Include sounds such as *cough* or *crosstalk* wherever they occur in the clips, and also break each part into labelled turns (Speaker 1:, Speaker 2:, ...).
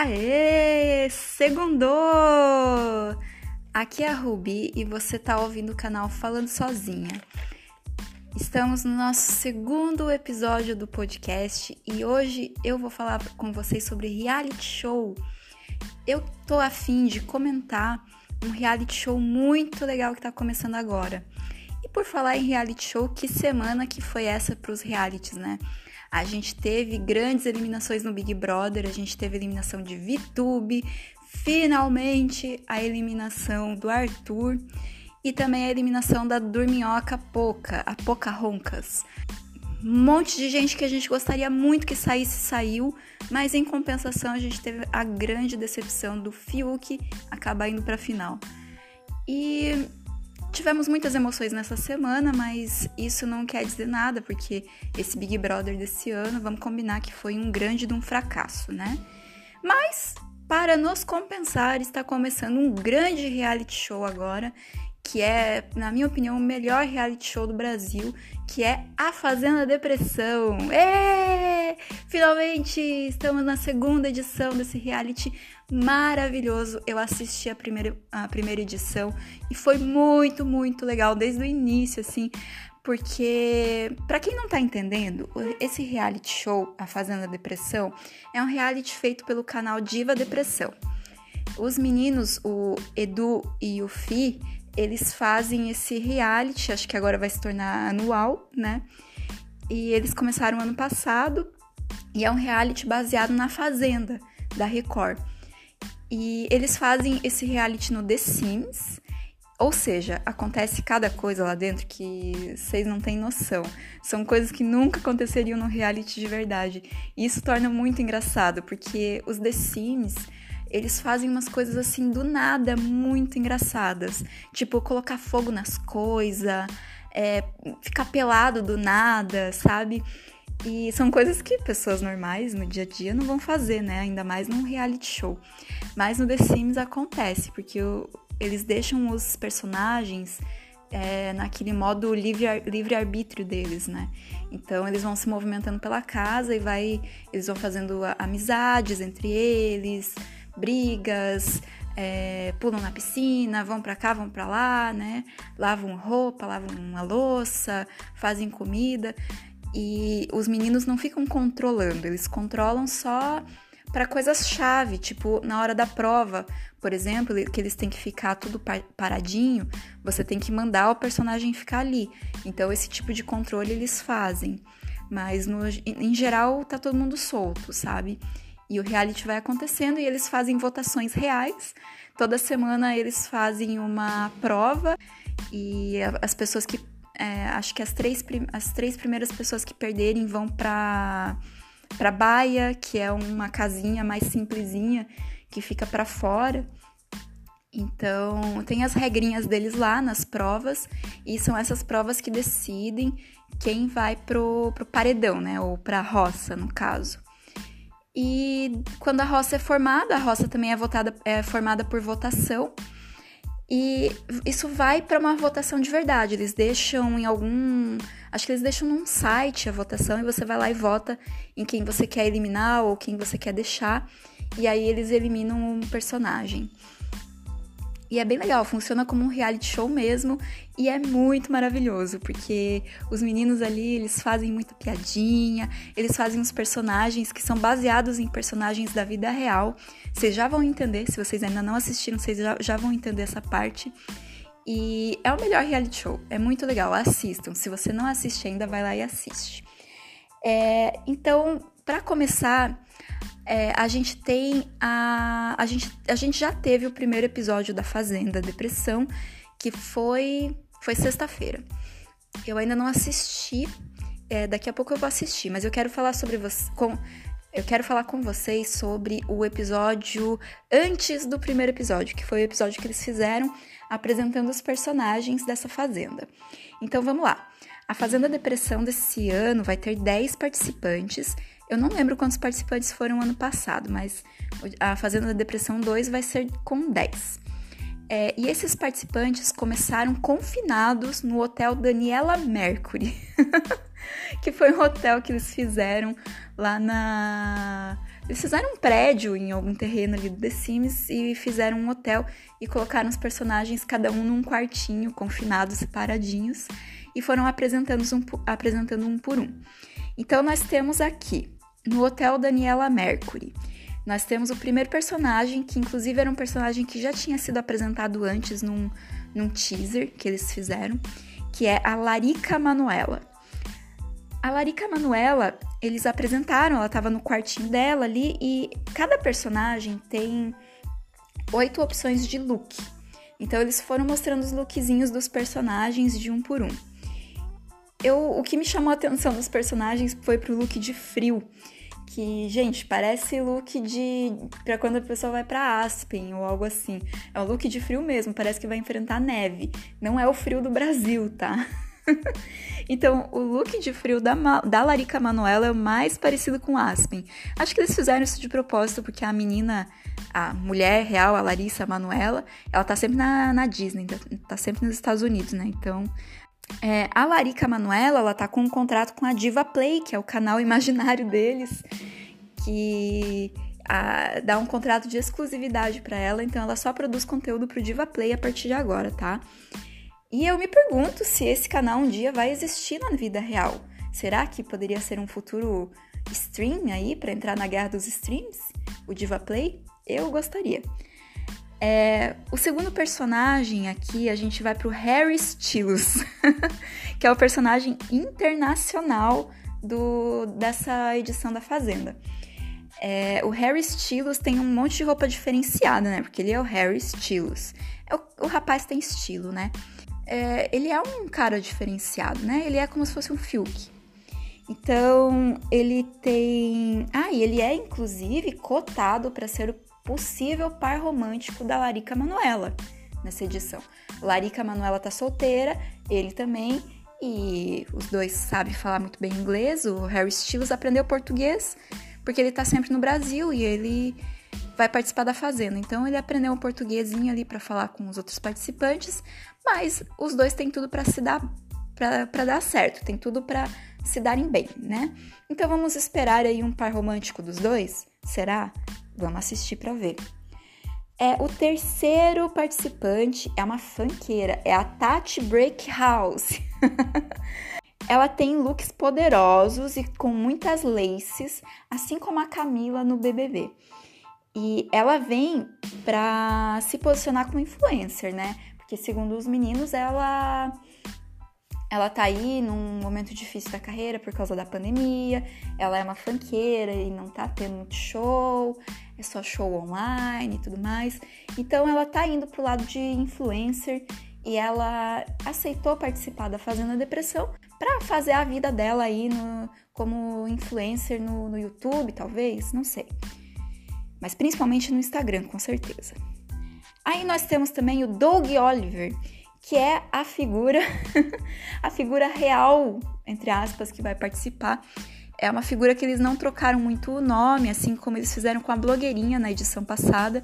Speaker 1: Aê! Segundou! Aqui é a Ruby e você tá ouvindo o canal Falando Sozinha. Estamos no nosso segundo episódio do podcast e hoje eu vou falar com vocês sobre reality show. Eu tô afim de comentar um reality show muito legal que tá começando agora. E por falar em reality show, que semana que foi essa pros realities, né? A gente teve grandes eliminações no Big Brother, a gente teve eliminação de VTube, finalmente a eliminação do Arthur e também a eliminação da Dorminhoca Poca, a Pocahontas. Um monte de gente que a gente gostaria muito que saísse, saiu, mas em compensação a gente teve a grande decepção do Fiuk acabar indo para final. E Tivemos muitas emoções nessa semana, mas isso não quer dizer nada, porque esse Big Brother desse ano, vamos combinar que foi um grande de um fracasso, né? Mas, para nos compensar, está começando um grande reality show agora, que é, na minha opinião, o melhor reality show do Brasil, que é A Fazenda Depressão. Êêê! Finalmente estamos na segunda edição desse reality maravilhoso. Eu assisti a primeira, a primeira edição e foi muito, muito legal desde o início, assim, porque para quem não tá entendendo, esse reality show, A Fazenda Depressão, é um reality feito pelo canal Diva Depressão. Os meninos, o Edu e o Fi, eles fazem esse reality, acho que agora vai se tornar anual, né? E eles começaram ano passado e é um reality baseado na Fazenda da Record. E eles fazem esse reality no The Sims, ou seja, acontece cada coisa lá dentro que vocês não têm noção. São coisas que nunca aconteceriam no reality de verdade. E isso torna muito engraçado, porque os The Sims eles fazem umas coisas assim do nada muito engraçadas. Tipo, colocar fogo nas coisas, é, ficar pelado do nada, sabe? E são coisas que pessoas normais no dia a dia não vão fazer, né? Ainda mais num reality show. Mas no The Sims acontece, porque o, eles deixam os personagens é, naquele modo livre-arbítrio deles, né? Então eles vão se movimentando pela casa e vai, eles vão fazendo amizades entre eles, brigas, é, pulam na piscina, vão para cá, vão para lá, né? Lavam roupa, lavam uma louça, fazem comida. E os meninos não ficam controlando, eles controlam só para coisas-chave, tipo na hora da prova, por exemplo, que eles têm que ficar tudo paradinho, você tem que mandar o personagem ficar ali. Então, esse tipo de controle eles fazem. Mas, no, em geral, tá todo mundo solto, sabe? E o reality vai acontecendo e eles fazem votações reais. Toda semana eles fazem uma prova e as pessoas que. É, acho que as três, as três primeiras pessoas que perderem vão para para baia, que é uma casinha mais simplesinha que fica para fora. Então, tem as regrinhas deles lá nas provas, e são essas provas que decidem quem vai pro, pro paredão, né? Ou pra roça, no caso. E quando a roça é formada, a roça também é, votada, é formada por votação. E isso vai para uma votação de verdade. Eles deixam em algum. Acho que eles deixam num site a votação e você vai lá e vota em quem você quer eliminar ou quem você quer deixar. E aí eles eliminam um personagem. E é bem legal, funciona como um reality show mesmo e é muito maravilhoso, porque os meninos ali, eles fazem muita piadinha, eles fazem uns personagens que são baseados em personagens da vida real. Vocês já vão entender, se vocês ainda não assistiram, vocês já, já vão entender essa parte. E é o melhor reality show, é muito legal, assistam. Se você não assiste ainda, vai lá e assiste. É, então, para começar, é, a gente tem a. A gente, a gente já teve o primeiro episódio da Fazenda Depressão, que foi, foi sexta-feira. Eu ainda não assisti, é, daqui a pouco eu vou assistir, mas eu quero falar sobre você. Com, eu quero falar com vocês sobre o episódio antes do primeiro episódio, que foi o episódio que eles fizeram apresentando os personagens dessa fazenda. Então vamos lá. A Fazenda Depressão desse ano vai ter 10 participantes eu não lembro quantos participantes foram ano passado, mas a Fazenda da Depressão 2 vai ser com 10. É, e esses participantes começaram confinados no hotel Daniela Mercury, *laughs* que foi um hotel que eles fizeram lá na Eles fizeram um prédio em algum terreno ali do The Sims e fizeram um hotel e colocaram os personagens cada um num quartinho, confinados, separadinhos, e foram apresentando um, apresentando um por um. Então nós temos aqui, no Hotel Daniela Mercury, nós temos o primeiro personagem, que inclusive era um personagem que já tinha sido apresentado antes num, num teaser que eles fizeram, que é a Larica Manuela. A Larica Manuela, eles apresentaram, ela estava no quartinho dela ali, e cada personagem tem oito opções de look. Então eles foram mostrando os lookzinhos dos personagens de um por um. Eu, o que me chamou a atenção dos personagens foi pro look de frio que, gente, parece look de para quando a pessoa vai para Aspen ou algo assim. É um look de frio mesmo, parece que vai enfrentar neve. Não é o frio do Brasil, tá? *laughs* então, o look de frio da, da Larica Manuela é o mais parecido com Aspen. Acho que eles fizeram isso de propósito, porque a menina, a mulher real, a Larissa Manuela, ela tá sempre na, na Disney, tá, tá sempre nos Estados Unidos, né? Então, é, a Larica Manuela, ela tá com um contrato com a Diva Play, que é o canal imaginário deles, que a, dá um contrato de exclusividade para ela, então ela só produz conteúdo pro Diva Play a partir de agora, tá? E eu me pergunto se esse canal um dia vai existir na vida real. Será que poderia ser um futuro stream aí para entrar na guerra dos streams? O Diva Play? Eu gostaria. É, o segundo personagem aqui, a gente vai pro Harry Styles, *laughs* que é o personagem internacional do, dessa edição da Fazenda. É, o Harry Styles tem um monte de roupa diferenciada, né? Porque ele é o Harry Styles. É o, o rapaz tem estilo, né? É, ele é um cara diferenciado, né? Ele é como se fosse um Fiuk. Então, ele tem. Ah, e ele é inclusive cotado para ser o possível par romântico da Larica Manuela nessa edição. Larica Manuela tá solteira, ele também, e os dois sabem falar muito bem inglês. O Harry Styles aprendeu português porque ele tá sempre no Brasil e ele vai participar da Fazenda. Então ele aprendeu um portuguesinho ali para falar com os outros participantes, mas os dois têm tudo para se dar para dar certo, tem tudo para se darem bem, né? Então vamos esperar aí um par romântico dos dois? Será? Vamos assistir para ver. É, o terceiro participante é uma fanqueira, é a Tati Breakhouse. *laughs* Ela tem looks poderosos e com muitas laces, assim como a Camila no BBB. E ela vem para se posicionar como influencer, né? Porque segundo os meninos, ela ela tá aí num momento difícil da carreira por causa da pandemia, ela é uma fanqueira e não tá tendo muito show, é só show online e tudo mais. Então ela tá indo pro lado de influencer e ela aceitou participar da Fazenda Depressão para fazer a vida dela aí no, como influencer no, no YouTube, talvez, não sei. Mas principalmente no Instagram, com certeza. Aí nós temos também o Doug Oliver, que é a figura, *laughs* a figura real, entre aspas, que vai participar. É uma figura que eles não trocaram muito o nome, assim como eles fizeram com a blogueirinha na edição passada.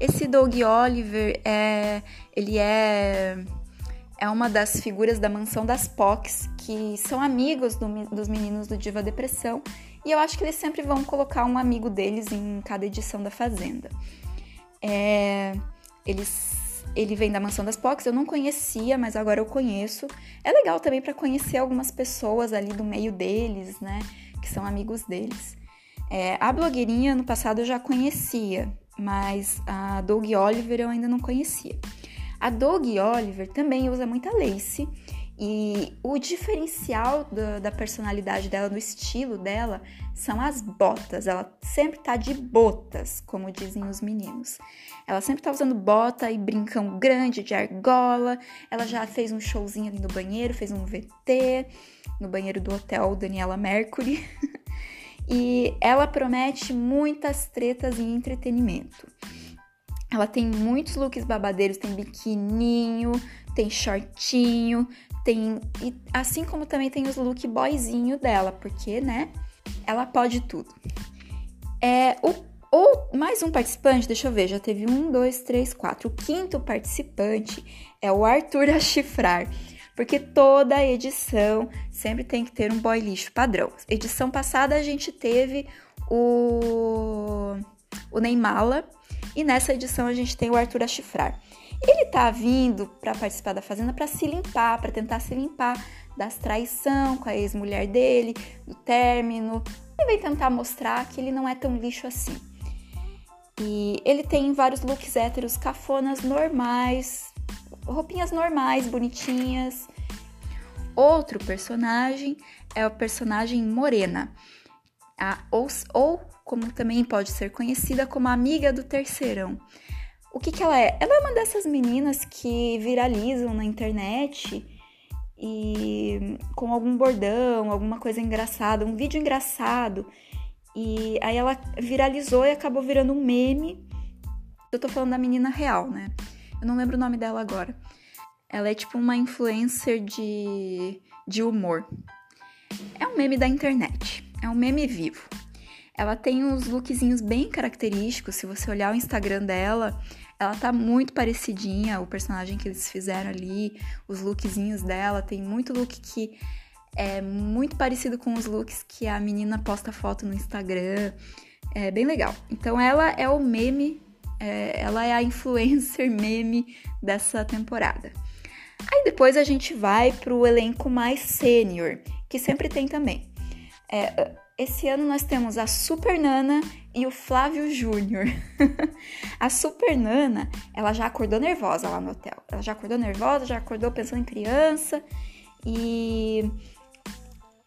Speaker 1: Esse Doug Oliver é, ele é é uma das figuras da mansão das POCs, que são amigos do, dos meninos do Diva Depressão, e eu acho que eles sempre vão colocar um amigo deles em cada edição da Fazenda. É, eles ele vem da Mansão das Pocs, eu não conhecia, mas agora eu conheço. É legal também para conhecer algumas pessoas ali do meio deles, né? Que são amigos deles. É, a blogueirinha no passado eu já conhecia, mas a Doug Oliver eu ainda não conhecia. A Doug Oliver também usa muita lace e o diferencial do, da personalidade dela, do estilo dela, são as botas. Ela sempre tá de botas, como dizem os meninos. Ela sempre tá usando bota e brincão grande de argola. Ela já fez um showzinho ali no banheiro, fez um VT no banheiro do hotel Daniela Mercury. *laughs* e ela promete muitas tretas e entretenimento. Ela tem muitos looks babadeiros, tem biquininho, tem shortinho, tem e assim como também tem os look boyzinho dela, porque, né, ela pode tudo. É o ou mais um participante, deixa eu ver, já teve um, dois, três, quatro. O quinto participante é o Arthur a chifrar, porque toda edição sempre tem que ter um boy lixo padrão. Edição passada a gente teve o, o Neymala. E nessa edição a gente tem o Arthur Achifrar. Ele tá vindo para participar da Fazenda para se limpar, para tentar se limpar das traição com a ex-mulher dele, do término. Ele vem tentar mostrar que ele não é tão lixo assim. E ele tem vários looks héteros cafonas normais, roupinhas normais, bonitinhas. Outro personagem é o personagem Morena, a, ou, ou como também pode ser conhecida como amiga do terceirão. O que, que ela é? Ela é uma dessas meninas que viralizam na internet e com algum bordão, alguma coisa engraçada, um vídeo engraçado. E aí ela viralizou e acabou virando um meme. Eu tô falando da menina real, né? Eu não lembro o nome dela agora. Ela é tipo uma influencer de, de humor. É um meme da internet. É um meme vivo. Ela tem uns lookzinhos bem característicos. Se você olhar o Instagram dela, ela tá muito parecidinha, o personagem que eles fizeram ali, os lookzinhos dela, tem muito look que é muito parecido com os looks que a menina posta foto no Instagram. É bem legal. Então ela é o meme, é, ela é a influencer *laughs* meme dessa temporada. Aí depois a gente vai pro elenco mais sênior, que sempre tem também. É, esse ano nós temos a Super Nana e o Flávio Júnior. *laughs* a Super Nana, ela já acordou nervosa lá no hotel. Ela já acordou nervosa, já acordou pensando em criança. E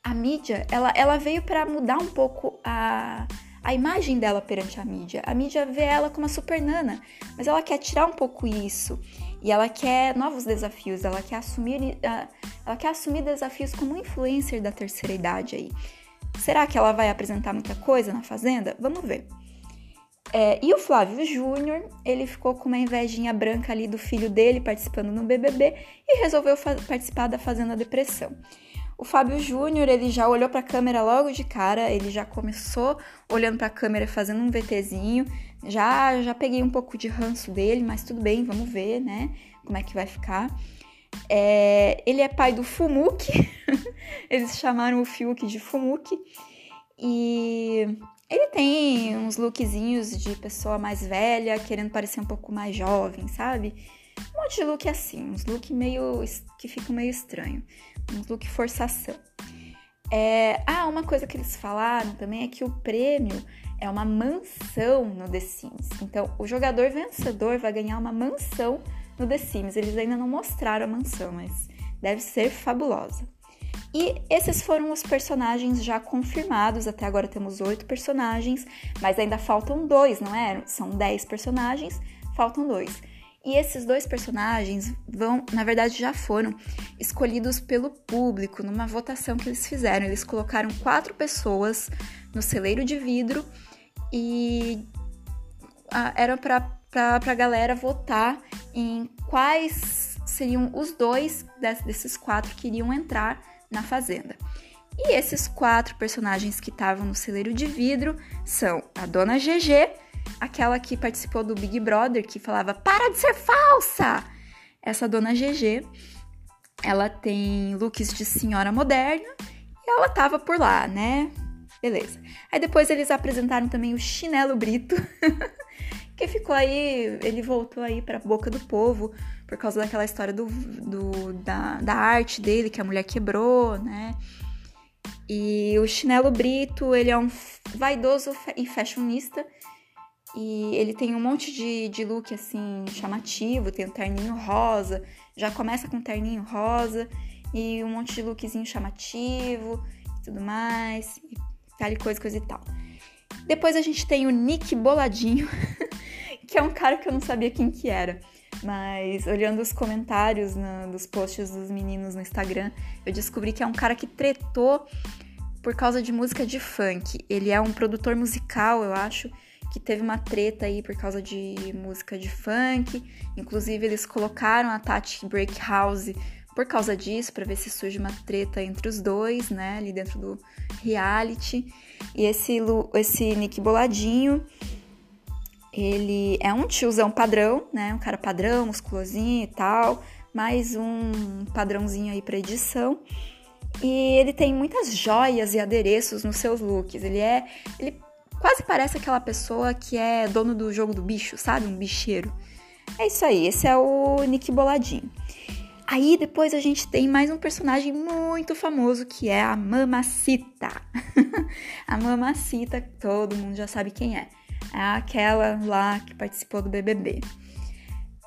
Speaker 1: a mídia, ela, ela veio para mudar um pouco a, a imagem dela perante a mídia. A mídia vê ela como a Super Nana, mas ela quer tirar um pouco isso. E ela quer novos desafios, ela quer assumir, ela quer assumir desafios como influencer da terceira idade aí. Será que ela vai apresentar muita coisa na Fazenda? Vamos ver. É, e o Flávio Júnior, ele ficou com uma invejinha branca ali do filho dele participando no BBB e resolveu participar da Fazenda Depressão. O Fábio Júnior, ele já olhou para a câmera logo de cara, ele já começou olhando para a câmera fazendo um VTzinho. Já já peguei um pouco de ranço dele, mas tudo bem, vamos ver, né? Como é que vai ficar. É, ele é pai do Fumuki, *laughs* eles chamaram o Fiuk de Fumuki, e ele tem uns lookzinhos de pessoa mais velha, querendo parecer um pouco mais jovem, sabe? Um monte de look assim, uns look meio que ficam meio estranho, uns look forçação. É, ah, uma coisa que eles falaram também é que o prêmio é uma mansão no The Sims. Então, o jogador vencedor vai ganhar uma mansão no The Sims. Eles ainda não mostraram a mansão, mas deve ser fabulosa. E esses foram os personagens já confirmados. Até agora temos oito personagens, mas ainda faltam dois, não é? São dez personagens, faltam dois. E esses dois personagens vão, na verdade, já foram escolhidos pelo público numa votação que eles fizeram. Eles colocaram quatro pessoas no celeiro de vidro e ah, era para a galera votar em quais seriam os dois desses quatro que iriam entrar na fazenda. E esses quatro personagens que estavam no celeiro de vidro são a Dona GG, aquela que participou do Big Brother, que falava para de ser falsa! Essa Dona GG, ela tem looks de senhora moderna e ela tava por lá, né? Beleza. Aí depois eles apresentaram também o Chinelo Brito, *laughs* que ficou aí, ele voltou aí pra boca do povo por causa daquela história do, do da, da arte dele que a mulher quebrou, né? E o Chinelo Brito, ele é um vaidoso e fashionista. E ele tem um monte de, de look assim chamativo, tem um terninho rosa, já começa com um terninho rosa e um monte de lookzinho chamativo e tudo mais, e tal e coisa, coisa e tal. Depois a gente tem o Nick Boladinho, *laughs* que é um cara que eu não sabia quem que era. Mas olhando os comentários na, dos posts dos meninos no Instagram, eu descobri que é um cara que tretou por causa de música de funk. Ele é um produtor musical, eu acho, que teve uma treta aí por causa de música de funk. Inclusive, eles colocaram a Tati Break House por causa disso, para ver se surge uma treta entre os dois, né, ali dentro do reality. E esse, esse Nick Boladinho, ele é um tiozão padrão, né? Um cara padrão, musculosinho e tal, mais um padrãozinho aí para edição. E ele tem muitas joias e adereços nos seus looks. Ele é, ele quase parece aquela pessoa que é dono do jogo do bicho, sabe? Um bicheiro. É isso aí, esse é o Nick Boladinho. Aí depois a gente tem mais um personagem muito famoso que é a Mamacita. *laughs* a Mamacita, todo mundo já sabe quem é. É aquela lá que participou do BBB.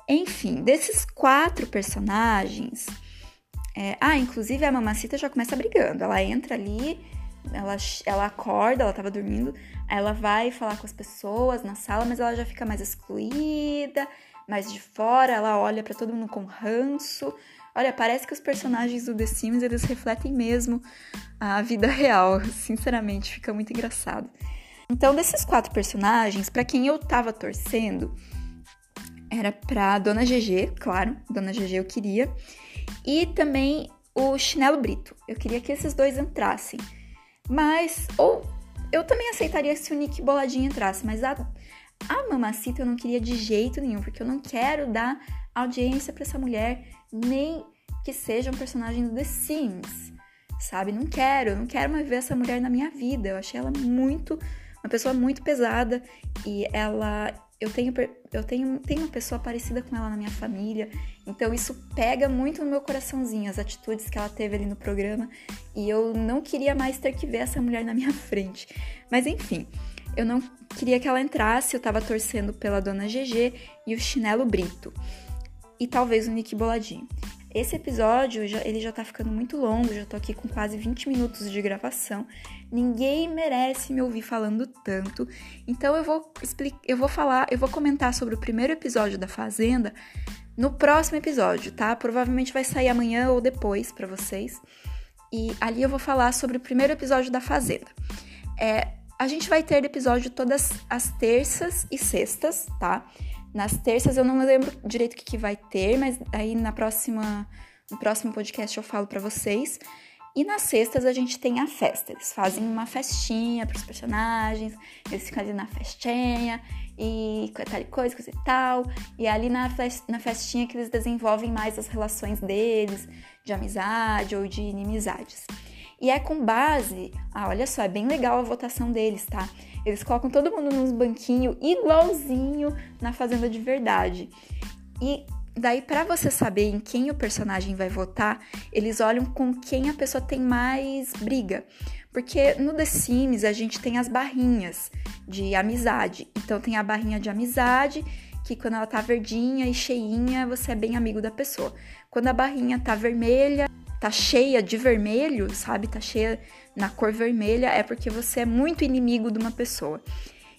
Speaker 1: Enfim, desses quatro personagens. É... Ah, inclusive a Mamacita já começa brigando. Ela entra ali, ela, ela acorda, ela tava dormindo, ela vai falar com as pessoas na sala, mas ela já fica mais excluída mais de fora, ela olha para todo mundo com ranço. Olha, parece que os personagens do The Sims eles refletem mesmo a vida real. *laughs* Sinceramente, fica muito engraçado. Então, desses quatro personagens, para quem eu tava torcendo, era pra Dona GG, claro, Dona GG eu queria, e também o Chinelo Brito. Eu queria que esses dois entrassem. Mas, ou eu também aceitaria se o Nick Boladinho entrasse, mas a, a Mamacita eu não queria de jeito nenhum, porque eu não quero dar audiência para essa mulher, nem que seja um personagem do The Sims, sabe? Não quero, não quero mais ver essa mulher na minha vida. Eu achei ela muito, uma pessoa muito pesada e ela eu tenho, eu tenho, tenho uma pessoa parecida com ela na minha família, então isso pega muito no meu coraçãozinho, as atitudes que ela teve ali no programa, e eu não queria mais ter que ver essa mulher na minha *laughs* frente. Mas enfim, eu não queria que ela entrasse, eu tava torcendo pela dona GG e o Chinelo Brito. E talvez o Nick Boladinho. Esse episódio, ele já tá ficando muito longo, já tô aqui com quase 20 minutos de gravação. Ninguém merece me ouvir falando tanto. Então eu vou explicar, eu vou falar, eu vou comentar sobre o primeiro episódio da Fazenda no próximo episódio, tá? Provavelmente vai sair amanhã ou depois para vocês. E ali eu vou falar sobre o primeiro episódio da Fazenda. É, a gente vai ter episódio todas as terças e sextas, tá? Nas terças eu não lembro direito o que, que vai ter, mas aí na próxima, no próximo podcast eu falo para vocês. E nas sextas a gente tem a festa. Eles fazem uma festinha para os personagens, eles ficam ali na festinha e tal coisa, coisa e tal. E é ali na, na festinha que eles desenvolvem mais as relações deles, de amizade ou de inimizades. E é com base, ah, olha só, é bem legal a votação deles, tá? Eles colocam todo mundo nos banquinhos igualzinho na Fazenda de Verdade. E daí, para você saber em quem o personagem vai votar, eles olham com quem a pessoa tem mais briga. Porque no The Sims a gente tem as barrinhas de amizade. Então tem a barrinha de amizade, que quando ela tá verdinha e cheinha, você é bem amigo da pessoa. Quando a barrinha tá vermelha, tá cheia de vermelho, sabe? Tá cheia na cor vermelha, é porque você é muito inimigo de uma pessoa.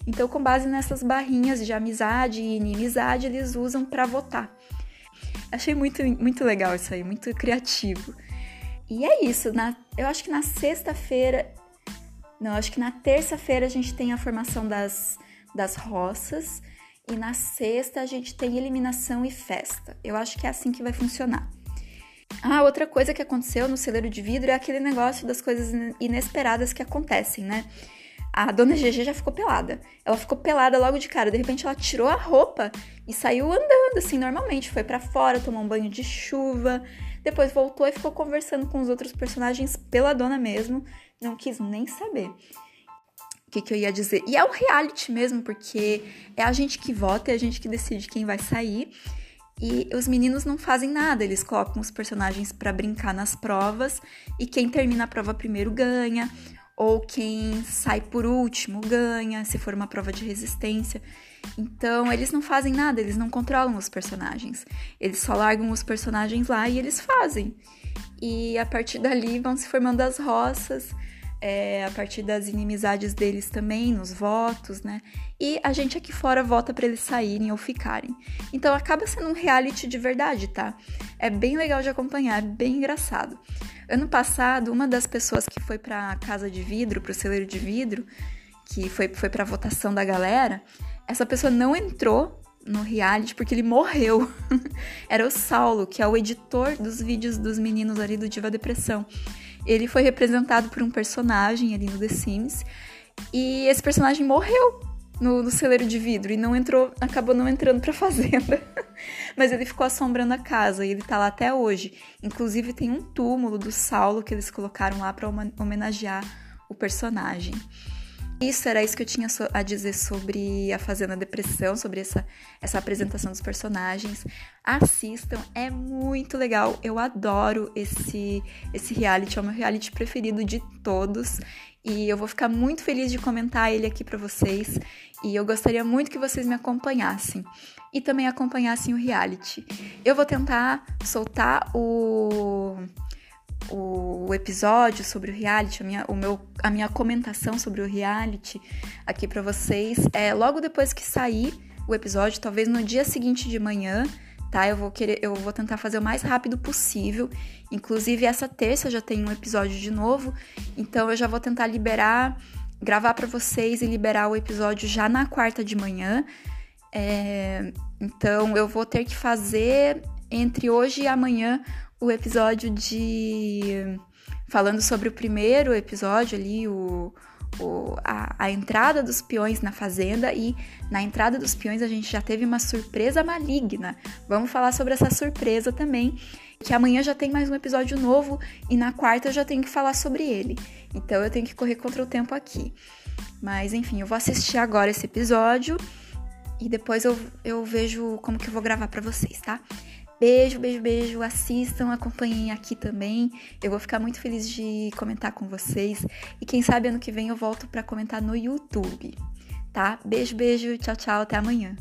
Speaker 1: Então, com base nessas barrinhas de amizade e inimizade, eles usam para votar. Achei muito, muito legal isso aí, muito criativo. E é isso, na, eu acho que na sexta-feira, não, acho que na terça-feira a gente tem a formação das, das roças e na sexta a gente tem eliminação e festa. Eu acho que é assim que vai funcionar. Ah, outra coisa que aconteceu no celeiro de vidro é aquele negócio das coisas inesperadas que acontecem, né? A dona GG já ficou pelada. Ela ficou pelada logo de cara. De repente ela tirou a roupa e saiu andando assim normalmente. Foi para fora, tomou um banho de chuva. Depois voltou e ficou conversando com os outros personagens pela dona mesmo. Não quis nem saber. O que, que eu ia dizer? E é um reality mesmo, porque é a gente que vota, é a gente que decide quem vai sair. E os meninos não fazem nada, eles colocam os personagens para brincar nas provas e quem termina a prova primeiro ganha, ou quem sai por último ganha, se for uma prova de resistência. Então, eles não fazem nada, eles não controlam os personagens. Eles só largam os personagens lá e eles fazem. E a partir dali vão se formando as roças é, a partir das inimizades deles também, nos votos, né? E a gente aqui fora vota para eles saírem ou ficarem. Então acaba sendo um reality de verdade, tá? É bem legal de acompanhar, é bem engraçado. Ano passado, uma das pessoas que foi pra casa de vidro, pro celeiro de vidro, que foi, foi pra votação da galera, essa pessoa não entrou no reality porque ele morreu. *laughs* Era o Saulo, que é o editor dos vídeos dos meninos ali do Diva Depressão. Ele foi representado por um personagem ali no The Sims e esse personagem morreu no, no celeiro de vidro e não entrou, acabou não entrando pra *laughs* fazenda. Mas ele ficou assombrando a casa e ele tá lá até hoje. Inclusive tem um túmulo do Saulo que eles colocaram lá para homenagear o personagem. Isso era isso que eu tinha a dizer sobre a Fazenda Depressão, sobre essa, essa apresentação dos personagens. Assistam, é muito legal. Eu adoro esse, esse reality, é o meu reality preferido de todos. E eu vou ficar muito feliz de comentar ele aqui para vocês. E eu gostaria muito que vocês me acompanhassem e também acompanhassem o reality. Eu vou tentar soltar o o episódio sobre o reality, a minha, o meu, a minha comentação sobre o reality aqui para vocês é logo depois que sair o episódio, talvez no dia seguinte de manhã, tá? Eu vou querer, eu vou tentar fazer o mais rápido possível. Inclusive essa terça já tem um episódio de novo, então eu já vou tentar liberar, gravar para vocês e liberar o episódio já na quarta de manhã. É, então eu vou ter que fazer entre hoje e amanhã o episódio de. falando sobre o primeiro episódio ali, o, o, a, a, entrada dos peões na fazenda e na entrada dos peões a gente já teve uma surpresa maligna. Vamos falar sobre essa surpresa também, que amanhã já tem mais um episódio novo e na quarta eu já tenho que falar sobre ele. Então eu tenho que correr contra o tempo aqui. Mas enfim, eu vou assistir agora esse episódio e depois eu, eu vejo como que eu vou gravar para vocês, tá? Beijo, beijo, beijo. Assistam, acompanhem aqui também. Eu vou ficar muito feliz de comentar com vocês. E quem sabe ano que vem eu volto para comentar no YouTube, tá? Beijo, beijo. Tchau, tchau. Até amanhã.